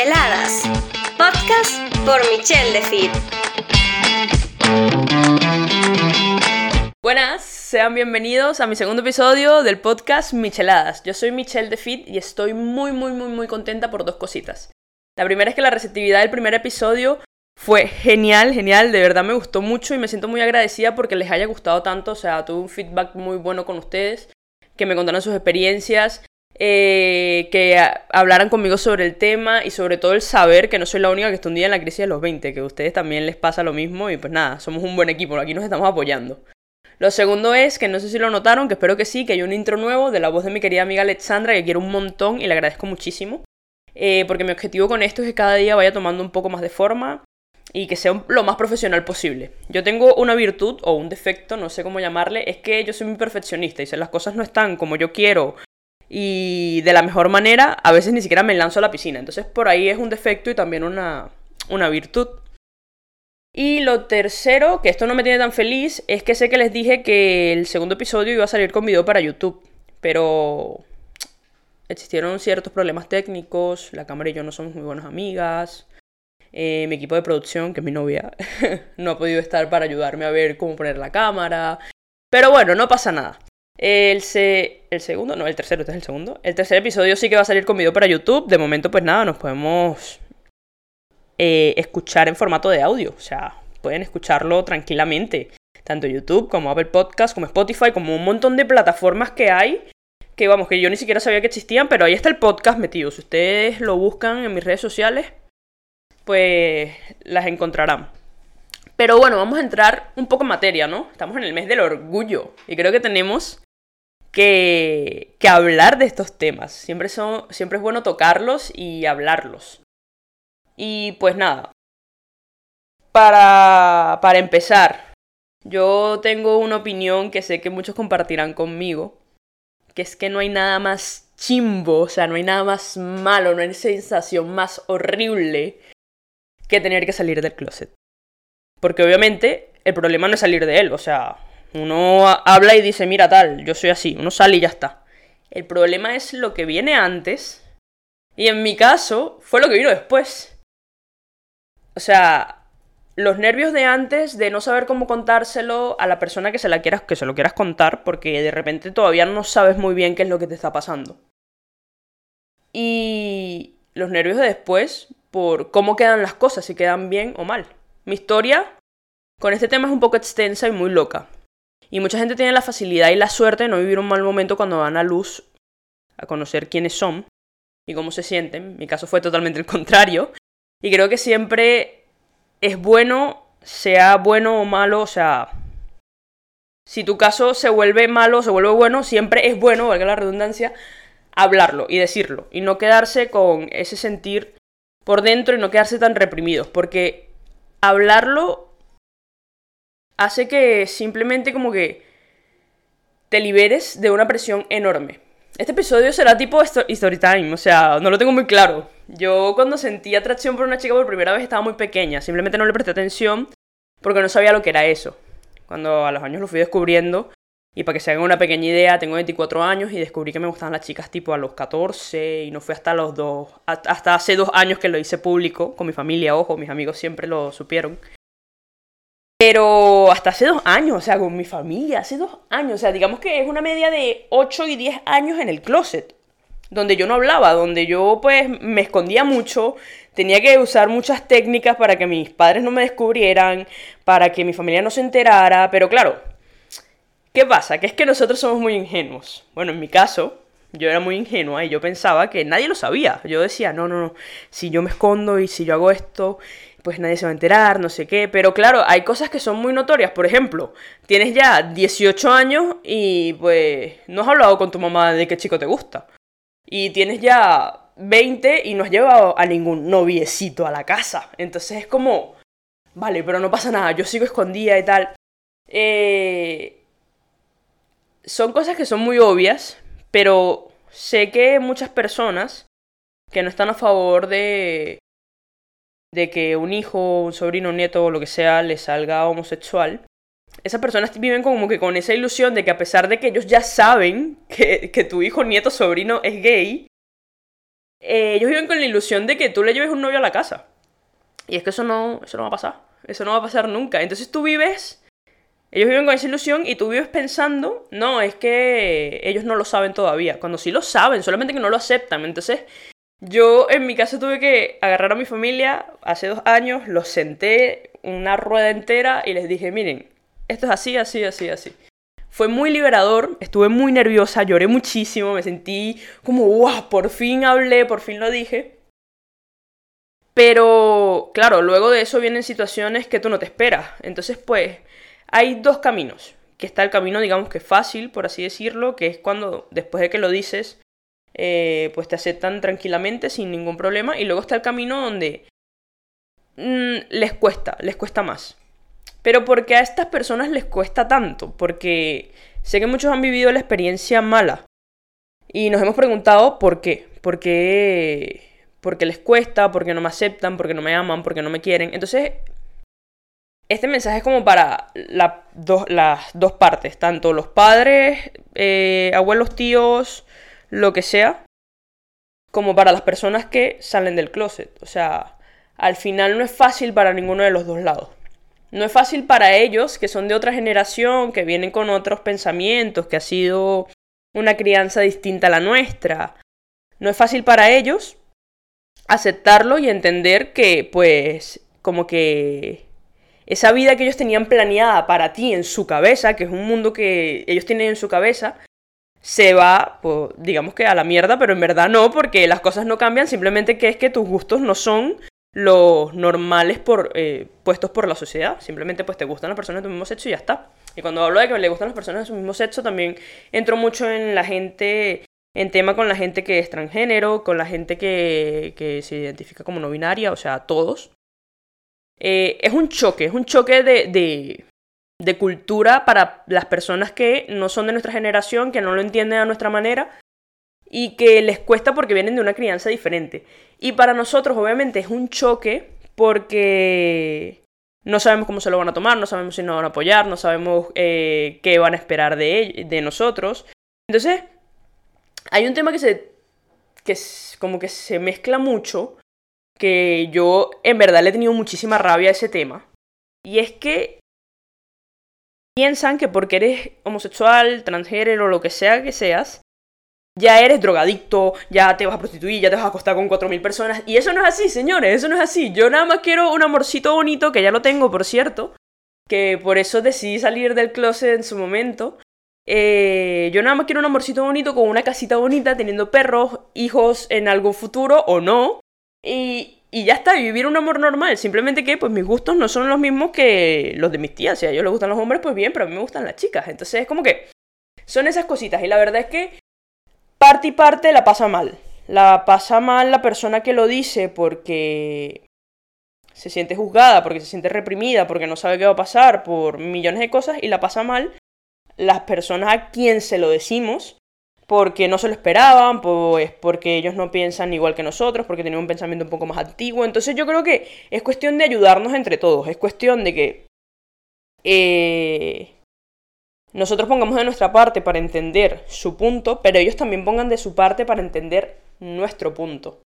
Micheladas, podcast por Michelle Defit. Buenas, sean bienvenidos a mi segundo episodio del podcast Micheladas. Yo soy Michelle Defit y estoy muy, muy, muy, muy contenta por dos cositas. La primera es que la receptividad del primer episodio fue genial, genial, de verdad me gustó mucho y me siento muy agradecida porque les haya gustado tanto, o sea, tuve un feedback muy bueno con ustedes, que me contaron sus experiencias, eh, que hablaran conmigo sobre el tema y sobre todo el saber que no soy la única que está un día en la crisis de los 20, que a ustedes también les pasa lo mismo y pues nada, somos un buen equipo, aquí nos estamos apoyando. Lo segundo es que no sé si lo notaron, que espero que sí, que hay un intro nuevo de la voz de mi querida amiga Alexandra, que quiero un montón y le agradezco muchísimo. Eh, porque mi objetivo con esto es que cada día vaya tomando un poco más de forma y que sea lo más profesional posible. Yo tengo una virtud o un defecto, no sé cómo llamarle, es que yo soy muy perfeccionista y si las cosas no están como yo quiero y de la mejor manera, a veces ni siquiera me lanzo a la piscina. Entonces por ahí es un defecto y también una, una virtud. Y lo tercero, que esto no me tiene tan feliz, es que sé que les dije que el segundo episodio iba a salir con video para YouTube, pero existieron ciertos problemas técnicos, la cámara y yo no somos muy buenas amigas, eh, mi equipo de producción, que es mi novia, no ha podido estar para ayudarme a ver cómo poner la cámara. Pero bueno, no pasa nada. El, el segundo, no, el tercero, este es el segundo. El tercer episodio sí que va a salir con video para YouTube. De momento, pues nada, nos podemos eh, escuchar en formato de audio. O sea, pueden escucharlo tranquilamente. Tanto YouTube como Apple Podcast, como Spotify, como un montón de plataformas que hay. Que vamos, que yo ni siquiera sabía que existían, pero ahí está el podcast metido. Si ustedes lo buscan en mis redes sociales, pues las encontrarán. Pero bueno, vamos a entrar un poco en materia, ¿no? Estamos en el mes del orgullo y creo que tenemos que, que hablar de estos temas. Siempre, son, siempre es bueno tocarlos y hablarlos. Y pues nada, para, para empezar, yo tengo una opinión que sé que muchos compartirán conmigo, que es que no hay nada más chimbo, o sea, no hay nada más malo, no hay sensación más horrible que tener que salir del closet. Porque obviamente el problema no es salir de él, o sea, uno habla y dice, mira tal, yo soy así, uno sale y ya está. El problema es lo que viene antes y en mi caso fue lo que vino después. O sea, los nervios de antes de no saber cómo contárselo a la persona que se la quieras que se lo quieras contar porque de repente todavía no sabes muy bien qué es lo que te está pasando. Y los nervios de después por cómo quedan las cosas, si quedan bien o mal. Mi historia con este tema es un poco extensa y muy loca. Y mucha gente tiene la facilidad y la suerte de no vivir un mal momento cuando van a luz a conocer quiénes son y cómo se sienten. Mi caso fue totalmente el contrario. Y creo que siempre es bueno, sea bueno o malo, o sea, si tu caso se vuelve malo o se vuelve bueno, siempre es bueno, valga la redundancia, hablarlo y decirlo. Y no quedarse con ese sentir por dentro y no quedarse tan reprimidos, porque hablarlo hace que simplemente como que te liberes de una presión enorme. Este episodio será tipo story time, o sea, no lo tengo muy claro. Yo cuando sentí atracción por una chica por primera vez estaba muy pequeña, simplemente no le presté atención porque no sabía lo que era eso. Cuando a los años lo fui descubriendo, y para que se hagan una pequeña idea, tengo 24 años y descubrí que me gustaban las chicas tipo a los 14 y no fue hasta los dos, hasta hace dos años que lo hice público con mi familia, ojo, mis amigos siempre lo supieron. Pero hasta hace dos años, o sea, con mi familia, hace dos años, o sea, digamos que es una media de 8 y 10 años en el closet, donde yo no hablaba, donde yo pues me escondía mucho, tenía que usar muchas técnicas para que mis padres no me descubrieran, para que mi familia no se enterara, pero claro, ¿Qué pasa? Que es que nosotros somos muy ingenuos. Bueno, en mi caso, yo era muy ingenua y yo pensaba que nadie lo sabía. Yo decía, no, no, no, si yo me escondo y si yo hago esto, pues nadie se va a enterar, no sé qué. Pero claro, hay cosas que son muy notorias. Por ejemplo, tienes ya 18 años y pues no has hablado con tu mamá de qué chico te gusta. Y tienes ya 20 y no has llevado a ningún noviecito a la casa. Entonces es como, vale, pero no pasa nada, yo sigo escondida y tal. Eh, son cosas que son muy obvias, pero sé que muchas personas que no están a favor de de que un hijo, un sobrino, un nieto o lo que sea le salga homosexual, esas personas viven como que con esa ilusión de que a pesar de que ellos ya saben que, que tu hijo, nieto, sobrino es gay, eh, ellos viven con la ilusión de que tú le lleves un novio a la casa. Y es que eso no, eso no va a pasar. Eso no va a pasar nunca. Entonces tú vives, ellos viven con esa ilusión y tú vives pensando, no, es que ellos no lo saben todavía. Cuando sí lo saben, solamente que no lo aceptan. Entonces yo en mi caso tuve que agarrar a mi familia hace dos años, los senté una rueda entera y les dije, miren, esto es así, así, así, así. Fue muy liberador, estuve muy nerviosa, lloré muchísimo, me sentí como, wow, por fin hablé, por fin lo dije. Pero, claro, luego de eso vienen situaciones que tú no te esperas. Entonces, pues, hay dos caminos. Que está el camino, digamos que fácil, por así decirlo, que es cuando después de que lo dices, eh, pues te aceptan tranquilamente, sin ningún problema. Y luego está el camino donde mm, les cuesta, les cuesta más. Pero ¿por qué a estas personas les cuesta tanto? Porque sé que muchos han vivido la experiencia mala. Y nos hemos preguntado por qué. ¿Por qué, porque les cuesta? ¿Por qué no me aceptan? ¿Por qué no me aman? ¿Por qué no me quieren? Entonces, este mensaje es como para las dos partes. Tanto los padres, eh, abuelos, tíos, lo que sea. Como para las personas que salen del closet. O sea, al final no es fácil para ninguno de los dos lados. No es fácil para ellos, que son de otra generación, que vienen con otros pensamientos, que ha sido una crianza distinta a la nuestra. No es fácil para ellos aceptarlo y entender que, pues, como que esa vida que ellos tenían planeada para ti en su cabeza, que es un mundo que ellos tienen en su cabeza, se va, pues, digamos que a la mierda, pero en verdad no, porque las cosas no cambian, simplemente que es que tus gustos no son los normales por, eh, puestos por la sociedad. Simplemente pues te gustan las personas de tu mismo sexo y ya está. Y cuando hablo de que le gustan las personas de su mismo sexo, también entro mucho en la gente, en tema con la gente que es transgénero, con la gente que, que se identifica como no binaria, o sea, todos. Eh, es un choque, es un choque de, de, de cultura para las personas que no son de nuestra generación, que no lo entienden a nuestra manera y que les cuesta porque vienen de una crianza diferente. Y para nosotros obviamente es un choque porque no sabemos cómo se lo van a tomar, no sabemos si nos van a apoyar, no sabemos eh, qué van a esperar de, de nosotros. Entonces, hay un tema que se. que como que se mezcla mucho. Que yo en verdad le he tenido muchísima rabia a ese tema. Y es que piensan que porque eres homosexual, transgénero, lo que sea que seas, ya eres drogadicto, ya te vas a prostituir, ya te vas a acostar con 4.000 personas. Y eso no es así, señores, eso no es así. Yo nada más quiero un amorcito bonito, que ya lo tengo, por cierto, que por eso decidí salir del closet en su momento. Eh, yo nada más quiero un amorcito bonito con una casita bonita, teniendo perros, hijos en algún futuro o no. Y, y ya está, vivir un amor normal. Simplemente que pues mis gustos no son los mismos que los de mis tías. Si a ellos les gustan los hombres, pues bien, pero a mí me gustan las chicas. Entonces es como que son esas cositas. Y la verdad es que parte y parte la pasa mal. La pasa mal la persona que lo dice porque se siente juzgada, porque se siente reprimida, porque no sabe qué va a pasar, por millones de cosas, y la pasa mal las personas a quien se lo decimos porque no se lo esperaban, pues porque ellos no piensan igual que nosotros, porque tienen un pensamiento un poco más antiguo. Entonces yo creo que es cuestión de ayudarnos entre todos, es cuestión de que eh, nosotros pongamos de nuestra parte para entender su punto, pero ellos también pongan de su parte para entender nuestro punto.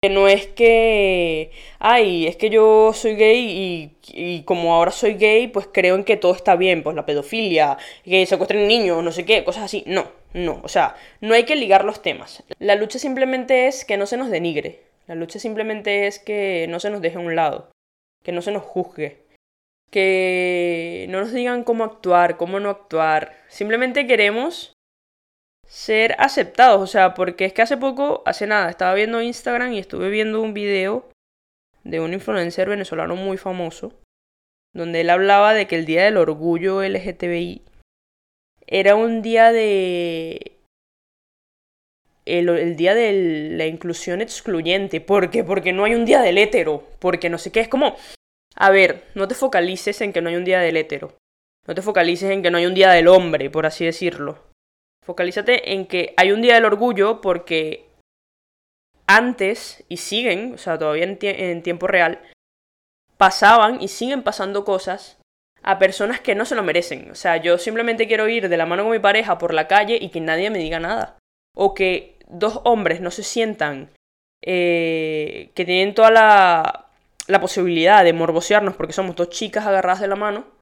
Que no es que, ay, es que yo soy gay y, como ahora soy gay, pues creo en que todo está bien, pues la pedofilia, que secuestren niños, no sé qué, cosas así. No, no, o sea, no hay que ligar los temas. La lucha simplemente es que no se nos denigre. La lucha simplemente es que no se nos deje a un lado, que no se nos juzgue, que no nos digan cómo actuar, cómo no actuar. Simplemente queremos ser aceptados, o sea, porque es que hace poco, hace nada, estaba viendo Instagram y estuve viendo un video de un influencer venezolano muy famoso, donde él hablaba de que el Día del Orgullo LGTBI era un día de... El, día de la inclusión excluyente. ¿Por qué? Porque no hay un día del hétero. Porque no sé qué. Es como, a ver, no te focalices en que no hay un día del hétero. No te focalices en que no hay un día del hombre, por así decirlo. Focalízate en que hay un día del orgullo porque antes, y siguen, o sea, todavía en, tiempo real, pasaban y siguen pasando cosas a personas que no se lo merecen. O sea, yo simplemente quiero ir de la mano con mi pareja por la calle y que nadie me diga nada. O que dos hombres no se sientan eh, que tienen toda la, la posibilidad de morbosearnos porque somos dos chicas agarradas de la mano,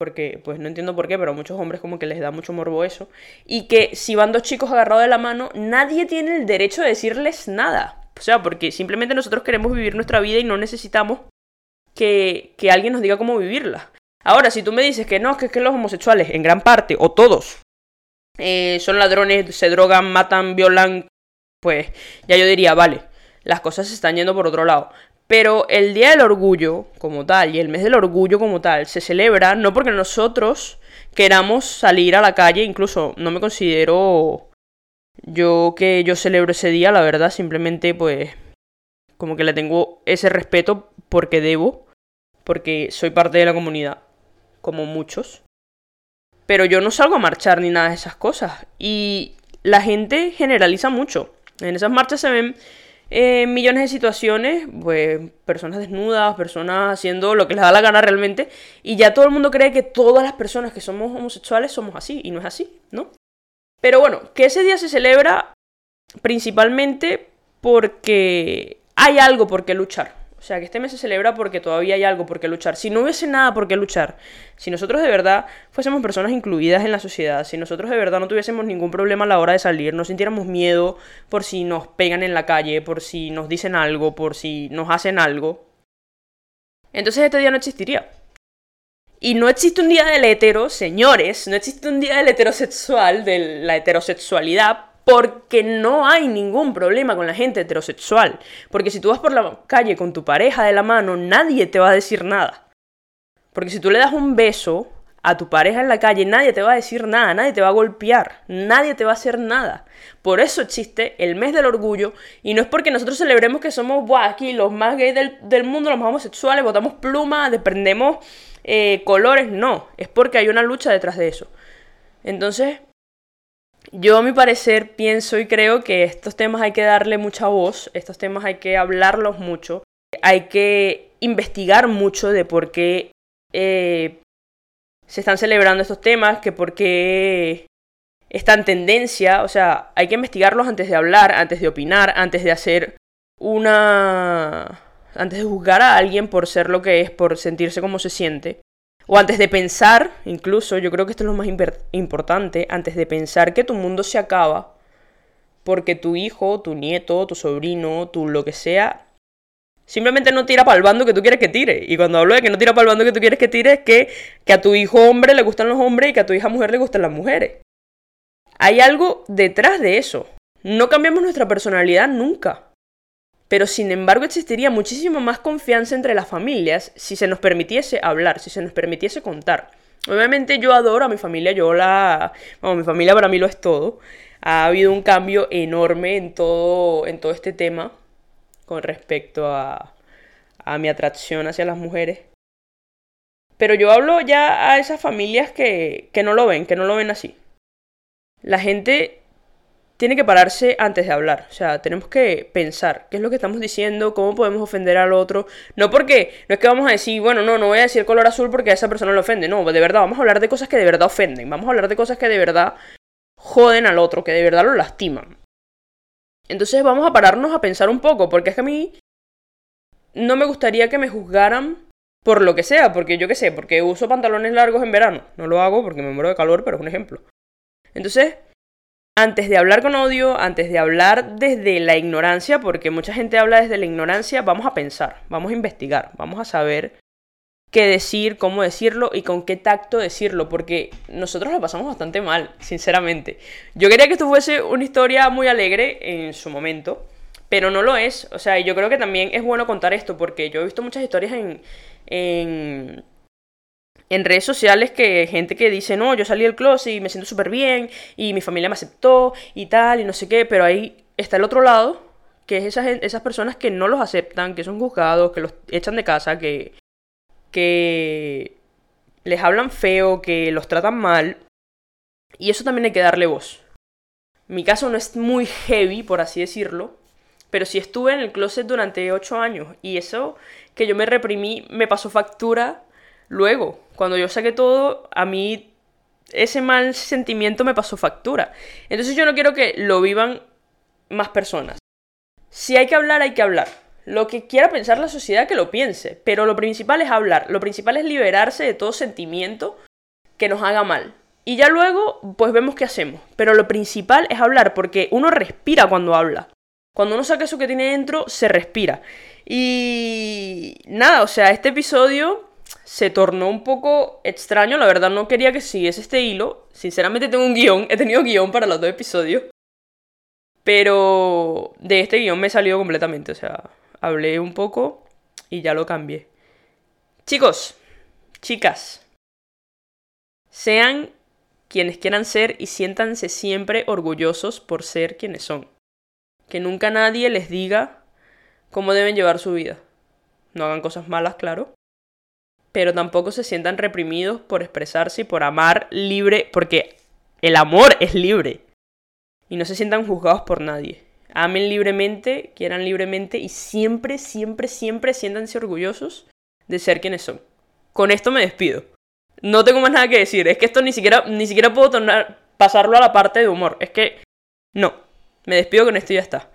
porque pues no entiendo por qué, pero a muchos hombres como que les da mucho morbo eso, y que si van dos chicos agarrados de la mano, nadie tiene el derecho de decirles nada. O sea, porque simplemente nosotros queremos vivir nuestra vida y no necesitamos que, que alguien nos diga cómo vivirla. Ahora, si tú me dices que no, que es que los homosexuales, en gran parte, o todos, eh, son ladrones, se drogan, matan, violan, pues ya yo diría, vale, las cosas se están yendo por otro lado. Pero el Día del Orgullo como tal y el mes del orgullo como tal se celebra no porque nosotros queramos salir a la calle, incluso no me considero yo que yo celebro ese día, la verdad, simplemente pues como que le tengo ese respeto porque debo, porque soy parte de la comunidad, como muchos. Pero yo no salgo a marchar ni nada de esas cosas. Y la gente generaliza mucho. En esas marchas se ven eh, millones de situaciones, pues personas desnudas, personas haciendo lo que les da la gana realmente, y ya todo el mundo cree que todas las personas que somos homosexuales somos así, y no es así, ¿no? Pero bueno, que ese día se celebra principalmente porque hay algo por qué luchar. O sea, que este mes se celebra porque todavía hay algo por qué luchar. Si no hubiese nada por qué luchar, si nosotros de verdad fuésemos personas incluidas en la sociedad, si nosotros de verdad no tuviésemos ningún problema a la hora de salir, no sintiéramos miedo por si nos pegan en la calle, por si nos dicen algo, por si nos hacen algo, entonces este día no existiría. Y no existe un día del hetero, señores, no existe un día del heterosexual, de la heterosexualidad, porque no hay ningún problema con la gente heterosexual. Porque si tú vas por la calle con tu pareja de la mano, nadie te va a decir nada. Porque si tú le das un beso a tu pareja en la calle, nadie te va a decir nada, nadie te va a golpear, nadie te va a hacer nada. Por eso existe el mes del orgullo y no es porque nosotros celebremos que somos aquí los más gays del, mundo, los más homosexuales, botamos plumas, desprendemos eh, colores, no, es porque hay una lucha detrás de eso. Entonces, yo a mi parecer pienso y creo que estos temas hay que darle mucha voz, estos temas hay que hablarlos mucho, hay que investigar mucho de por qué eh, se están celebrando estos temas, que por qué está en tendencia, o sea, hay que investigarlos antes de hablar, antes de opinar, antes de hacer una... antes de juzgar a alguien por ser lo que es, por sentirse como se siente o antes de pensar, incluso, yo creo que esto es lo más importante, antes de pensar que tu mundo se acaba, porque tu hijo, tu nieto, tu sobrino, tu lo que sea, simplemente no tira para el bando que tú quieres que tire. Y cuando hablo de que no tira para el bando que tú quieres que tire, es que, que a tu hijo hombre le gustan los hombres y que a tu hija mujer le gustan las mujeres. Hay algo detrás de eso. No cambiamos nuestra personalidad nunca pero sin embargo existiría muchísima más confianza entre las familias si se nos permitiese hablar, si se nos permitiese contar. Obviamente yo adoro a mi familia, yo la... Bueno, mi familia para mí lo es todo. Ha habido un cambio enorme en todo, en todo este tema con respecto a, a mi atracción hacia las mujeres. Pero yo hablo ya a esas familias que, que no lo ven, que no lo ven así. La gente tiene que pararse antes de hablar. O sea, tenemos que pensar qué es lo que estamos diciendo, cómo podemos ofender al otro. No porque, no es que vamos a decir, bueno, no, no voy a decir color azul porque a esa persona le ofende. No, de verdad, vamos a hablar de cosas que de verdad ofenden. Vamos a hablar de cosas que de verdad joden al otro, que de verdad lo lastiman. Entonces vamos a pararnos a pensar un poco, porque es que a mí no me gustaría que me juzgaran por lo que sea, porque yo qué sé, porque uso pantalones largos en verano. No lo hago porque me muero de calor, pero es un ejemplo. Entonces, antes de hablar con odio, antes de hablar desde la ignorancia, porque mucha gente habla desde la ignorancia, vamos a pensar, vamos a investigar, vamos a saber qué decir, cómo decirlo y con qué tacto decirlo, porque nosotros lo pasamos bastante mal, sinceramente. Yo quería que esto fuese una historia muy alegre en su momento, pero no lo es. O sea, yo creo que también es bueno contar esto, porque yo he visto muchas historias en, en en redes sociales que gente que dice, no, yo salí del closet y me siento súper bien y mi familia me aceptó y tal y no sé qué, pero ahí está el otro lado, que es esas, esas personas que no los aceptan, que son juzgados, que los echan de casa, que, que les hablan feo, que los tratan mal. Y eso también hay que darle voz. Mi caso no es muy heavy, por así decirlo, pero sí estuve en el closet durante 8 años y eso que yo me reprimí me pasó factura luego, cuando yo saqué todo, a mí ese mal sentimiento me pasó factura. Entonces yo no quiero que lo vivan más personas. Si hay que hablar, hay que hablar. Lo que quiera pensar la sociedad, que lo piense. Pero lo principal es hablar. Lo principal es liberarse de todo sentimiento que nos haga mal. Y ya luego, pues vemos qué hacemos. Pero lo principal es hablar, porque uno respira cuando habla. Cuando uno saca eso que tiene dentro, se respira. Y nada, o sea, este episodio se tornó un poco extraño. La verdad no quería que siguiese este hilo. Sinceramente tengo un guion, he tenido guion para los dos episodios. Pero de este guion me salió completamente. O sea, hablé un poco y ya lo cambié. Chicos, chicas, sean quienes quieran ser y siéntanse siempre orgullosos por ser quienes son. Que nunca nadie les diga cómo deben llevar su vida. No hagan cosas malas, claro. Pero tampoco se sientan reprimidos por expresarse y por amar libre, porque el amor es libre. Y no se sientan juzgados por nadie. Amen libremente, quieran libremente y siempre, siempre, siempre siéntanse orgullosos de ser quienes son. Con esto me despido. No tengo más nada que decir. Es que esto ni siquiera, ni siquiera puedo pasarlo a la parte de humor. Es que no. Me despido con esto y ya está.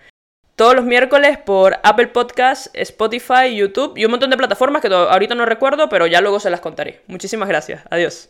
Todos los miércoles por Apple Podcasts, Spotify, YouTube y un montón de plataformas que ahorita no recuerdo, pero ya luego se las contaré. Muchísimas gracias. Adiós.